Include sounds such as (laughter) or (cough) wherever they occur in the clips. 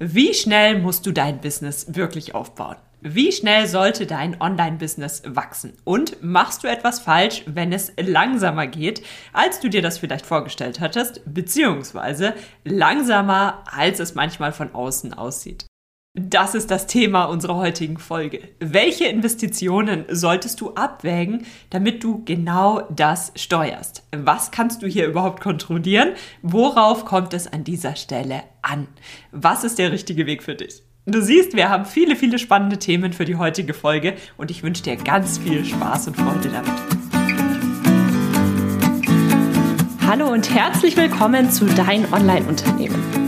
Wie schnell musst du dein Business wirklich aufbauen? Wie schnell sollte dein Online-Business wachsen? Und machst du etwas falsch, wenn es langsamer geht, als du dir das vielleicht vorgestellt hattest, beziehungsweise langsamer, als es manchmal von außen aussieht? Das ist das Thema unserer heutigen Folge. Welche Investitionen solltest du abwägen, damit du genau das steuerst? Was kannst du hier überhaupt kontrollieren? Worauf kommt es an dieser Stelle an? Was ist der richtige Weg für dich? Du siehst, wir haben viele, viele spannende Themen für die heutige Folge und ich wünsche dir ganz viel Spaß und Freude damit. Hallo und herzlich willkommen zu Dein Online-Unternehmen.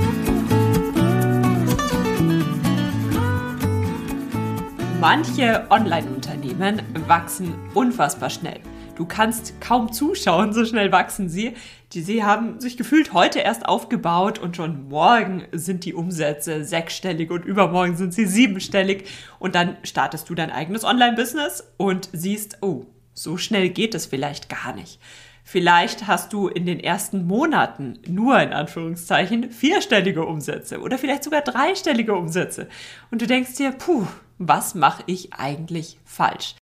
Manche Online-Unternehmen wachsen unfassbar schnell. Du kannst kaum zuschauen, so schnell wachsen sie. Die, sie haben sich gefühlt heute erst aufgebaut und schon morgen sind die Umsätze sechsstellig und übermorgen sind sie siebenstellig. Und dann startest du dein eigenes Online-Business und siehst, oh, so schnell geht es vielleicht gar nicht. Vielleicht hast du in den ersten Monaten nur in Anführungszeichen vierstellige Umsätze oder vielleicht sogar dreistellige Umsätze. Und du denkst dir, puh, was mache ich eigentlich falsch?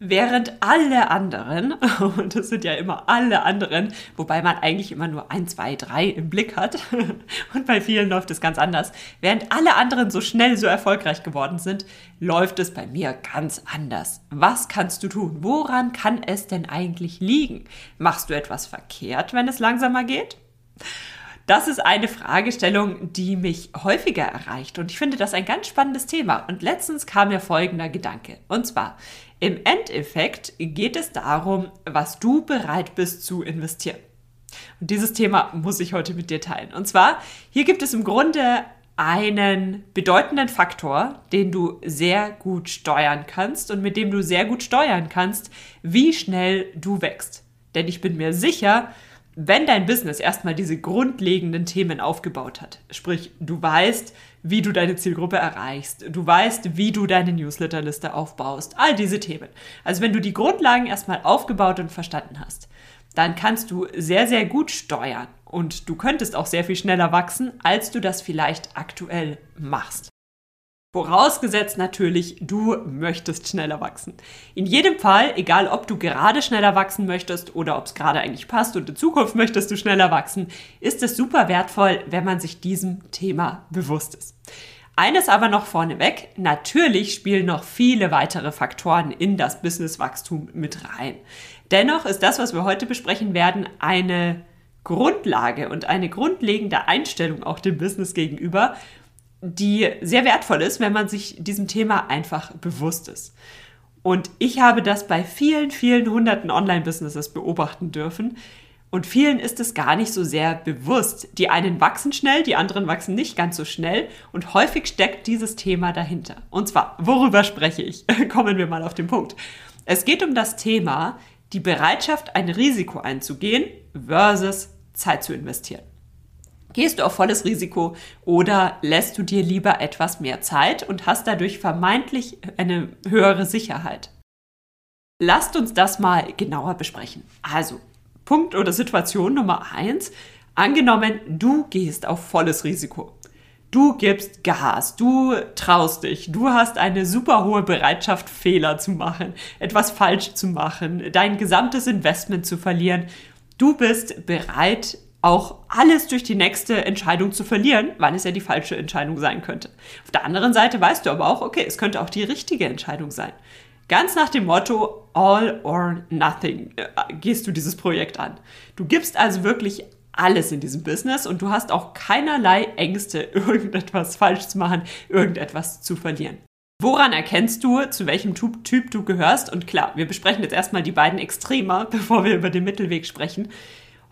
Während alle anderen, (laughs) und das sind ja immer alle anderen, wobei man eigentlich immer nur ein, zwei, drei im Blick hat, (laughs) und bei vielen läuft es ganz anders, während alle anderen so schnell so erfolgreich geworden sind, läuft es bei mir ganz anders. Was kannst du tun? Woran kann es denn eigentlich liegen? Machst du etwas verkehrt, wenn es langsamer geht? Das ist eine Fragestellung, die mich häufiger erreicht und ich finde das ein ganz spannendes Thema. Und letztens kam mir folgender Gedanke. Und zwar, im Endeffekt geht es darum, was du bereit bist zu investieren. Und dieses Thema muss ich heute mit dir teilen. Und zwar, hier gibt es im Grunde einen bedeutenden Faktor, den du sehr gut steuern kannst und mit dem du sehr gut steuern kannst, wie schnell du wächst. Denn ich bin mir sicher, wenn dein Business erstmal diese grundlegenden Themen aufgebaut hat, sprich, du weißt, wie du deine Zielgruppe erreichst, du weißt, wie du deine Newsletterliste aufbaust, all diese Themen. Also wenn du die Grundlagen erstmal aufgebaut und verstanden hast, dann kannst du sehr, sehr gut steuern und du könntest auch sehr viel schneller wachsen, als du das vielleicht aktuell machst. Vorausgesetzt natürlich, du möchtest schneller wachsen. In jedem Fall, egal ob du gerade schneller wachsen möchtest oder ob es gerade eigentlich passt und in Zukunft möchtest du schneller wachsen, ist es super wertvoll, wenn man sich diesem Thema bewusst ist. Eines aber noch vorneweg, natürlich spielen noch viele weitere Faktoren in das Businesswachstum mit rein. Dennoch ist das, was wir heute besprechen werden, eine Grundlage und eine grundlegende Einstellung auch dem Business gegenüber, die sehr wertvoll ist, wenn man sich diesem Thema einfach bewusst ist. Und ich habe das bei vielen, vielen hunderten Online-Businesses beobachten dürfen. Und vielen ist es gar nicht so sehr bewusst. Die einen wachsen schnell, die anderen wachsen nicht ganz so schnell. Und häufig steckt dieses Thema dahinter. Und zwar, worüber spreche ich? (laughs) Kommen wir mal auf den Punkt. Es geht um das Thema, die Bereitschaft, ein Risiko einzugehen versus Zeit zu investieren. Gehst du auf volles Risiko oder lässt du dir lieber etwas mehr Zeit und hast dadurch vermeintlich eine höhere Sicherheit? Lasst uns das mal genauer besprechen. Also, Punkt oder Situation Nummer eins: Angenommen, du gehst auf volles Risiko. Du gibst Gas, du traust dich, du hast eine super hohe Bereitschaft, Fehler zu machen, etwas falsch zu machen, dein gesamtes Investment zu verlieren. Du bist bereit, auch alles durch die nächste Entscheidung zu verlieren, wann es ja die falsche Entscheidung sein könnte. Auf der anderen Seite weißt du aber auch, okay, es könnte auch die richtige Entscheidung sein. Ganz nach dem Motto All or Nothing äh, gehst du dieses Projekt an. Du gibst also wirklich alles in diesem Business und du hast auch keinerlei Ängste, (laughs) irgendetwas falsch zu machen, irgendetwas zu verlieren. Woran erkennst du, zu welchem Typ du gehörst? Und klar, wir besprechen jetzt erstmal die beiden Extremer, (laughs) bevor wir über den Mittelweg sprechen.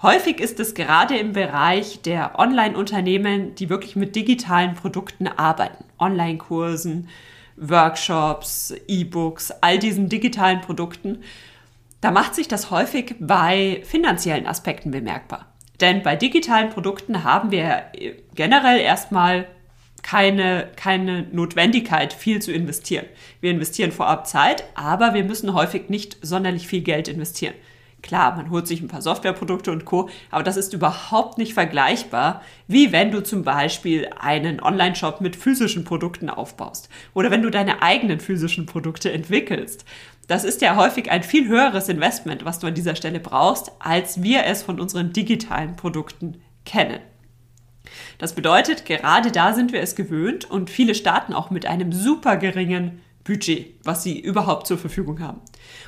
Häufig ist es gerade im Bereich der Online-Unternehmen, die wirklich mit digitalen Produkten arbeiten, Online-Kursen, Workshops, E-Books, all diesen digitalen Produkten, da macht sich das häufig bei finanziellen Aspekten bemerkbar. Denn bei digitalen Produkten haben wir generell erstmal keine, keine Notwendigkeit, viel zu investieren. Wir investieren vorab Zeit, aber wir müssen häufig nicht sonderlich viel Geld investieren. Klar, man holt sich ein paar Softwareprodukte und Co., aber das ist überhaupt nicht vergleichbar, wie wenn du zum Beispiel einen Online-Shop mit physischen Produkten aufbaust oder wenn du deine eigenen physischen Produkte entwickelst. Das ist ja häufig ein viel höheres Investment, was du an dieser Stelle brauchst, als wir es von unseren digitalen Produkten kennen. Das bedeutet, gerade da sind wir es gewöhnt und viele starten auch mit einem super geringen Budget, was sie überhaupt zur Verfügung haben.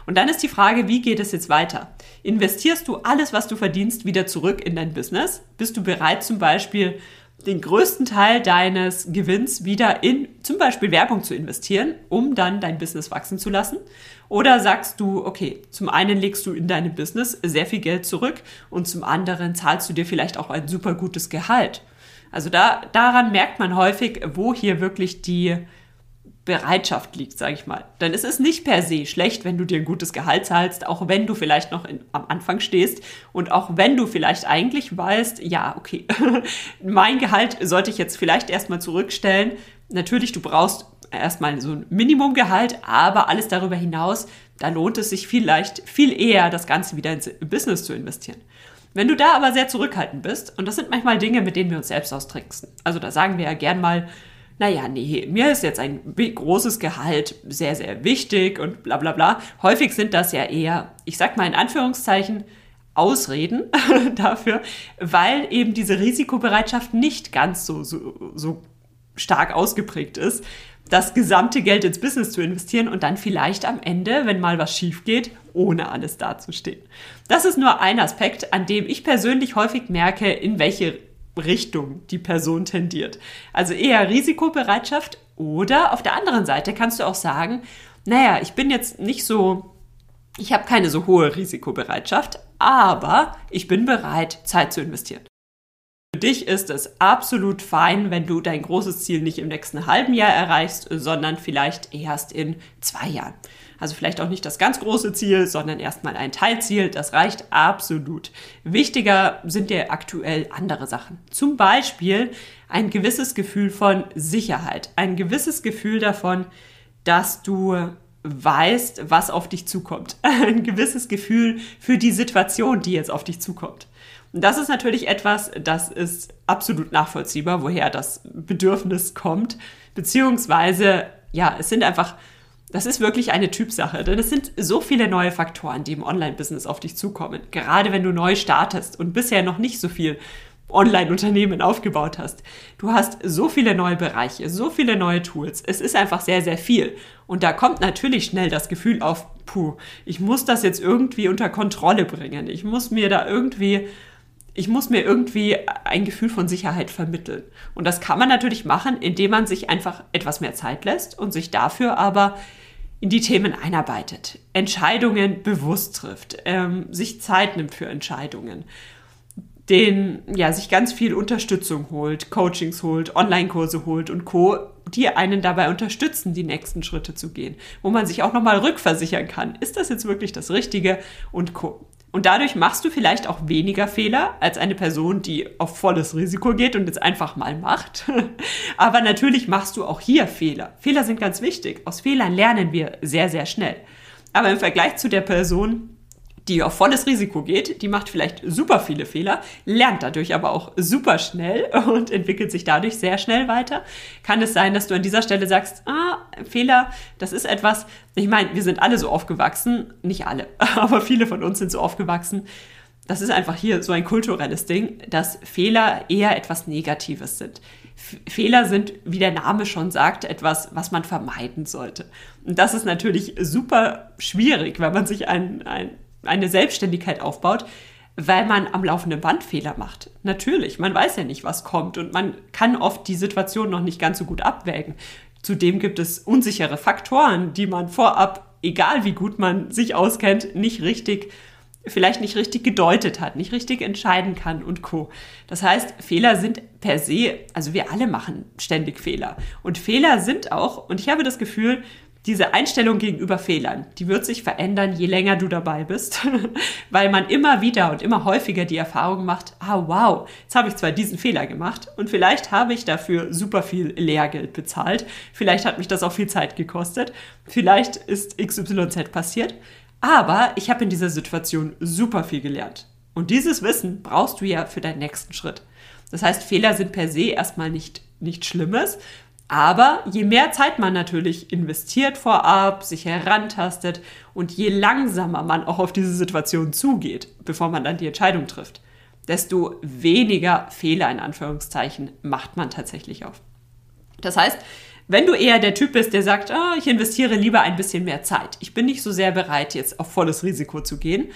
Und dann ist die Frage, wie geht es jetzt weiter? Investierst du alles, was du verdienst, wieder zurück in dein Business? Bist du bereit, zum Beispiel den größten Teil deines Gewinns wieder in zum Beispiel Werbung zu investieren, um dann dein Business wachsen zu lassen? Oder sagst du, okay, zum einen legst du in deinem Business sehr viel Geld zurück und zum anderen zahlst du dir vielleicht auch ein super gutes Gehalt? Also da, daran merkt man häufig, wo hier wirklich die Bereitschaft liegt, sage ich mal. Denn es ist nicht per se schlecht, wenn du dir ein gutes Gehalt zahlst, auch wenn du vielleicht noch in, am Anfang stehst und auch wenn du vielleicht eigentlich weißt, ja, okay, (laughs) mein Gehalt sollte ich jetzt vielleicht erstmal zurückstellen. Natürlich, du brauchst erstmal so ein Minimumgehalt, aber alles darüber hinaus, da lohnt es sich vielleicht viel eher, das Ganze wieder ins Business zu investieren. Wenn du da aber sehr zurückhaltend bist, und das sind manchmal Dinge, mit denen wir uns selbst austricksen. Also da sagen wir ja gern mal, naja, nee, mir ist jetzt ein großes Gehalt sehr, sehr wichtig und bla bla bla. Häufig sind das ja eher, ich sag mal in Anführungszeichen, Ausreden (laughs) dafür, weil eben diese Risikobereitschaft nicht ganz so, so, so stark ausgeprägt ist, das gesamte Geld ins Business zu investieren und dann vielleicht am Ende, wenn mal was schief geht, ohne alles dazustehen. Das ist nur ein Aspekt, an dem ich persönlich häufig merke, in welche Richtung die Person tendiert. Also eher Risikobereitschaft oder auf der anderen Seite kannst du auch sagen, naja, ich bin jetzt nicht so, ich habe keine so hohe Risikobereitschaft, aber ich bin bereit, Zeit zu investieren. Für dich ist es absolut fein, wenn du dein großes Ziel nicht im nächsten halben Jahr erreichst, sondern vielleicht erst in zwei Jahren. Also vielleicht auch nicht das ganz große Ziel, sondern erstmal ein Teilziel. Das reicht absolut. Wichtiger sind dir aktuell andere Sachen. Zum Beispiel ein gewisses Gefühl von Sicherheit. Ein gewisses Gefühl davon, dass du weißt, was auf dich zukommt. (laughs) Ein gewisses Gefühl für die Situation, die jetzt auf dich zukommt. Und das ist natürlich etwas, das ist absolut nachvollziehbar, woher das Bedürfnis kommt. Beziehungsweise, ja, es sind einfach das ist wirklich eine Typsache, denn es sind so viele neue Faktoren, die im Online-Business auf dich zukommen. Gerade wenn du neu startest und bisher noch nicht so viel Online-Unternehmen aufgebaut hast. Du hast so viele neue Bereiche, so viele neue Tools. Es ist einfach sehr, sehr viel. Und da kommt natürlich schnell das Gefühl auf, puh, ich muss das jetzt irgendwie unter Kontrolle bringen. Ich muss mir da irgendwie ich muss mir irgendwie ein Gefühl von Sicherheit vermitteln. Und das kann man natürlich machen, indem man sich einfach etwas mehr Zeit lässt und sich dafür aber in die Themen einarbeitet, Entscheidungen bewusst trifft, ähm, sich Zeit nimmt für Entscheidungen, den, ja, sich ganz viel Unterstützung holt, Coachings holt, Online-Kurse holt und Co., die einen dabei unterstützen, die nächsten Schritte zu gehen, wo man sich auch nochmal rückversichern kann, ist das jetzt wirklich das Richtige und Co. Und dadurch machst du vielleicht auch weniger Fehler als eine Person, die auf volles Risiko geht und jetzt einfach mal macht. (laughs) Aber natürlich machst du auch hier Fehler. Fehler sind ganz wichtig. Aus Fehlern lernen wir sehr, sehr schnell. Aber im Vergleich zu der Person, die auf volles Risiko geht, die macht vielleicht super viele Fehler, lernt dadurch aber auch super schnell und entwickelt sich dadurch sehr schnell weiter. Kann es sein, dass du an dieser Stelle sagst, ah, Fehler, das ist etwas, ich meine, wir sind alle so aufgewachsen, nicht alle, (laughs) aber viele von uns sind so aufgewachsen. Das ist einfach hier so ein kulturelles Ding, dass Fehler eher etwas Negatives sind. Fehler sind, wie der Name schon sagt, etwas, was man vermeiden sollte. Und das ist natürlich super schwierig, wenn man sich ein, ein eine Selbstständigkeit aufbaut, weil man am laufenden Band Fehler macht. Natürlich, man weiß ja nicht, was kommt und man kann oft die Situation noch nicht ganz so gut abwägen. Zudem gibt es unsichere Faktoren, die man vorab, egal wie gut man sich auskennt, nicht richtig vielleicht nicht richtig gedeutet hat, nicht richtig entscheiden kann und co. Das heißt, Fehler sind per se, also wir alle machen ständig Fehler. Und Fehler sind auch, und ich habe das Gefühl, diese Einstellung gegenüber Fehlern, die wird sich verändern, je länger du dabei bist, (laughs) weil man immer wieder und immer häufiger die Erfahrung macht, ah wow, jetzt habe ich zwar diesen Fehler gemacht und vielleicht habe ich dafür super viel Lehrgeld bezahlt, vielleicht hat mich das auch viel Zeit gekostet, vielleicht ist XYZ passiert, aber ich habe in dieser Situation super viel gelernt. Und dieses Wissen brauchst du ja für deinen nächsten Schritt. Das heißt, Fehler sind per se erstmal nicht, nicht Schlimmes, aber je mehr Zeit man natürlich investiert vorab, sich herantastet und je langsamer man auch auf diese Situation zugeht, bevor man dann die Entscheidung trifft, desto weniger Fehler in Anführungszeichen macht man tatsächlich auf. Das heißt, wenn du eher der Typ bist, der sagt, ah, ich investiere lieber ein bisschen mehr Zeit, ich bin nicht so sehr bereit, jetzt auf volles Risiko zu gehen,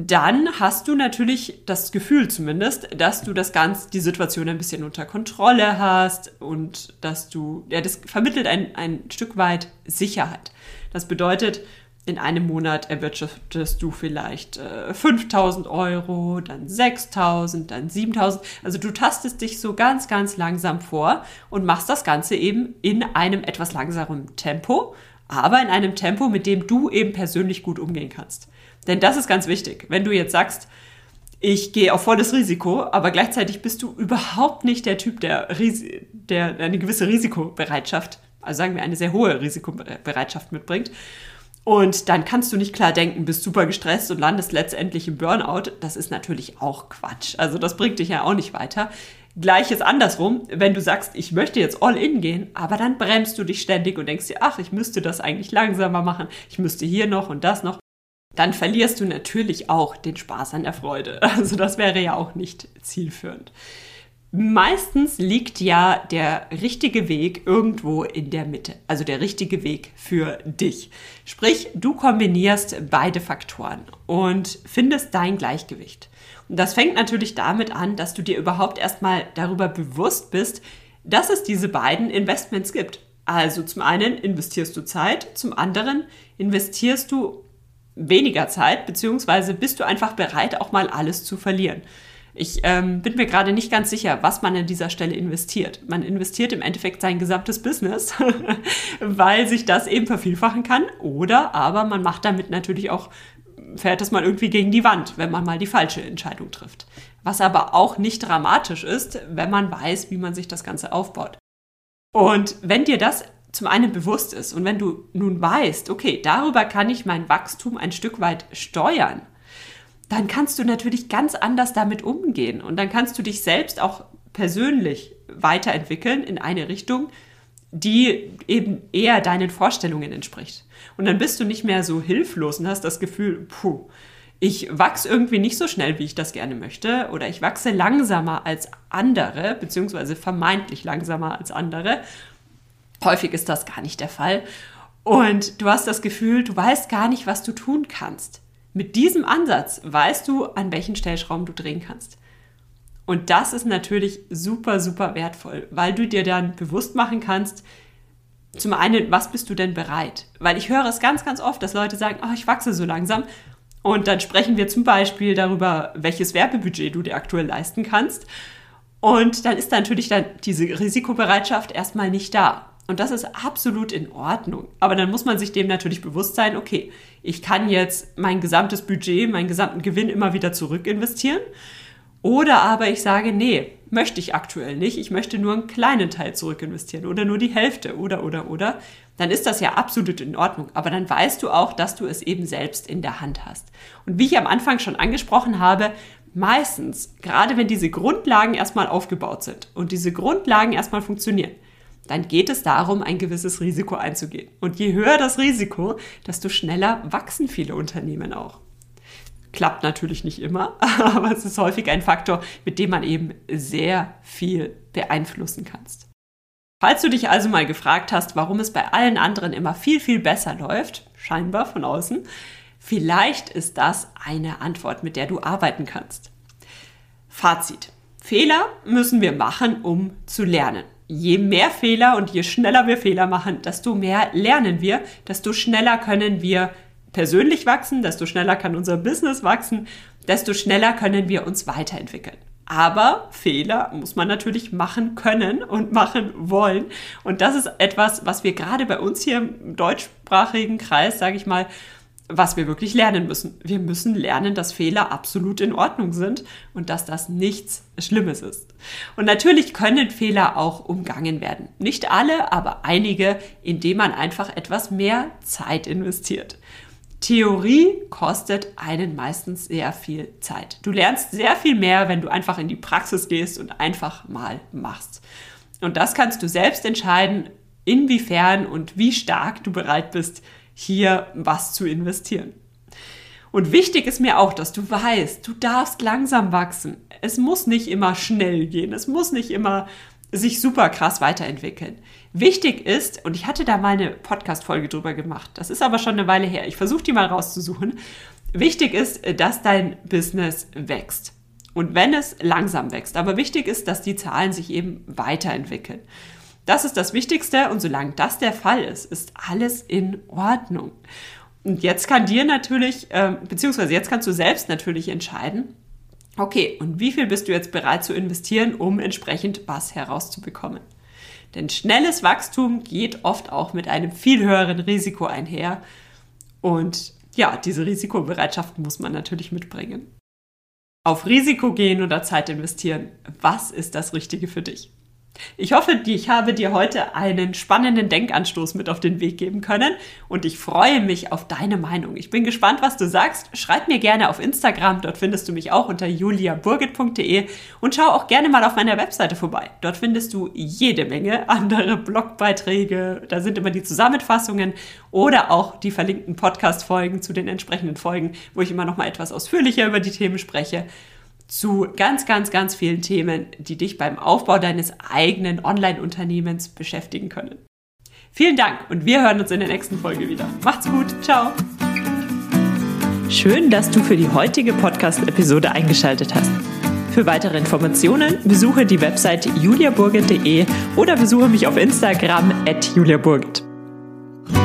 dann hast du natürlich das Gefühl zumindest, dass du das Ganze, die Situation ein bisschen unter Kontrolle hast und dass du, ja, das vermittelt ein, ein Stück weit Sicherheit. Das bedeutet, in einem Monat erwirtschaftest du vielleicht äh, 5000 Euro, dann 6000, dann 7000. Also du tastest dich so ganz, ganz langsam vor und machst das Ganze eben in einem etwas langsamen Tempo, aber in einem Tempo, mit dem du eben persönlich gut umgehen kannst. Denn das ist ganz wichtig. Wenn du jetzt sagst, ich gehe auf volles Risiko, aber gleichzeitig bist du überhaupt nicht der Typ, der, der eine gewisse Risikobereitschaft, also sagen wir eine sehr hohe Risikobereitschaft mitbringt. Und dann kannst du nicht klar denken, bist super gestresst und landest letztendlich im Burnout. Das ist natürlich auch Quatsch. Also das bringt dich ja auch nicht weiter. Gleiches andersrum, wenn du sagst, ich möchte jetzt all in gehen, aber dann bremst du dich ständig und denkst dir, ach, ich müsste das eigentlich langsamer machen, ich müsste hier noch und das noch dann verlierst du natürlich auch den Spaß an der Freude. (laughs) Also das wäre ja auch nicht zielführend. Meistens liegt ja der richtige Weg irgendwo in der Mitte, also der richtige Weg für dich. Sprich, du kombinierst beide Faktoren und findest dein Gleichgewicht. Und das fängt natürlich damit an, dass du dir überhaupt erstmal darüber bewusst bist, dass es diese beiden Investments gibt. Also zum einen investierst du Zeit, zum anderen investierst du weniger Zeit, beziehungsweise bist du einfach bereit, auch mal alles zu verlieren. Ich ähm, bin mir gerade nicht ganz sicher, was man an dieser Stelle investiert. Man investiert im Endeffekt sein gesamtes Business, (laughs) weil sich das eben vervielfachen kann. Oder aber man macht damit natürlich auch, fährt das mal irgendwie gegen die Wand, wenn man mal die falsche Entscheidung trifft. Was aber auch nicht dramatisch ist, wenn man weiß, wie man sich das Ganze aufbaut. Und wenn dir das zum einen bewusst ist und wenn du nun weißt, okay, darüber kann ich mein Wachstum ein Stück weit steuern, dann kannst du natürlich ganz anders damit umgehen und dann kannst du dich selbst auch persönlich weiterentwickeln in eine Richtung, die eben eher deinen Vorstellungen entspricht. Und dann bist du nicht mehr so hilflos und hast das Gefühl, puh, ich wachse irgendwie nicht so schnell, wie ich das gerne möchte, oder ich wachse langsamer als andere, beziehungsweise vermeintlich langsamer als andere Häufig ist das gar nicht der Fall. Und du hast das Gefühl, du weißt gar nicht, was du tun kannst. Mit diesem Ansatz weißt du, an welchen Stellschrauben du drehen kannst. Und das ist natürlich super, super wertvoll, weil du dir dann bewusst machen kannst, zum einen, was bist du denn bereit? Weil ich höre es ganz, ganz oft, dass Leute sagen, oh, ich wachse so langsam. Und dann sprechen wir zum Beispiel darüber, welches Werbebudget du dir aktuell leisten kannst. Und dann ist natürlich dann diese Risikobereitschaft erstmal nicht da. Und das ist absolut in Ordnung. Aber dann muss man sich dem natürlich bewusst sein, okay, ich kann jetzt mein gesamtes Budget, meinen gesamten Gewinn immer wieder zurück investieren. Oder aber ich sage, nee, möchte ich aktuell nicht. Ich möchte nur einen kleinen Teil zurück investieren oder nur die Hälfte oder, oder, oder. Dann ist das ja absolut in Ordnung. Aber dann weißt du auch, dass du es eben selbst in der Hand hast. Und wie ich am Anfang schon angesprochen habe, meistens, gerade wenn diese Grundlagen erstmal aufgebaut sind und diese Grundlagen erstmal funktionieren, dann geht es darum, ein gewisses Risiko einzugehen. Und je höher das Risiko, desto schneller wachsen viele Unternehmen auch. Klappt natürlich nicht immer, (laughs) aber es ist häufig ein Faktor, mit dem man eben sehr viel beeinflussen kannst. Falls du dich also mal gefragt hast, warum es bei allen anderen immer viel, viel besser läuft, scheinbar von außen, vielleicht ist das eine Antwort, mit der du arbeiten kannst. Fazit. Fehler müssen wir machen, um zu lernen je mehr Fehler und je schneller wir Fehler machen, desto mehr lernen wir, desto schneller können wir persönlich wachsen, desto schneller kann unser Business wachsen, desto schneller können wir uns weiterentwickeln. Aber Fehler muss man natürlich machen können und machen wollen. Und das ist etwas, was wir gerade bei uns hier im deutschsprachigen Kreis, sage ich mal, was wir wirklich lernen müssen. Wir müssen lernen, dass Fehler absolut in Ordnung sind und dass das nichts Schlimmes ist. Und natürlich können Fehler auch umgangen werden. Nicht alle, aber einige, indem man einfach etwas mehr Zeit investiert. Theorie kostet einen meistens sehr viel Zeit. Du lernst sehr viel mehr, wenn du einfach in die Praxis gehst und einfach mal machst. Und das kannst du selbst entscheiden, inwiefern und wie stark du bereit bist, hier was zu investieren. Und wichtig ist mir auch, dass du weißt, du darfst langsam wachsen. Es muss nicht immer schnell gehen. Es muss nicht immer sich super krass weiterentwickeln. Wichtig ist, und ich hatte da mal eine Podcast-Folge drüber gemacht, das ist aber schon eine Weile her, ich versuche die mal rauszusuchen. Wichtig ist, dass dein Business wächst. Und wenn es langsam wächst, aber wichtig ist, dass die Zahlen sich eben weiterentwickeln. Das ist das Wichtigste und solange das der Fall ist, ist alles in Ordnung. Und jetzt kann dir natürlich, äh, beziehungsweise jetzt kannst du selbst natürlich entscheiden, Okay, und wie viel bist du jetzt bereit zu investieren, um entsprechend was herauszubekommen? Denn schnelles Wachstum geht oft auch mit einem viel höheren Risiko einher. Und ja, diese Risikobereitschaft muss man natürlich mitbringen. Auf Risiko gehen oder Zeit investieren, was ist das Richtige für dich? Ich hoffe, ich habe dir heute einen spannenden Denkanstoß mit auf den Weg geben können und ich freue mich auf deine Meinung. Ich bin gespannt, was du sagst. Schreib mir gerne auf Instagram, dort findest du mich auch unter juliaburgit.de und schau auch gerne mal auf meiner Webseite vorbei. Dort findest du jede Menge andere Blogbeiträge, da sind immer die Zusammenfassungen oder auch die verlinkten Podcast-Folgen zu den entsprechenden Folgen, wo ich immer noch mal etwas ausführlicher über die Themen spreche zu ganz, ganz, ganz vielen Themen, die dich beim Aufbau deines eigenen Online-Unternehmens beschäftigen können. Vielen Dank und wir hören uns in der nächsten Folge wieder. Macht's gut, ciao. Schön, dass du für die heutige Podcast-Episode eingeschaltet hast. Für weitere Informationen besuche die Website juliaburgit.de oder besuche mich auf Instagram at juliaburgit.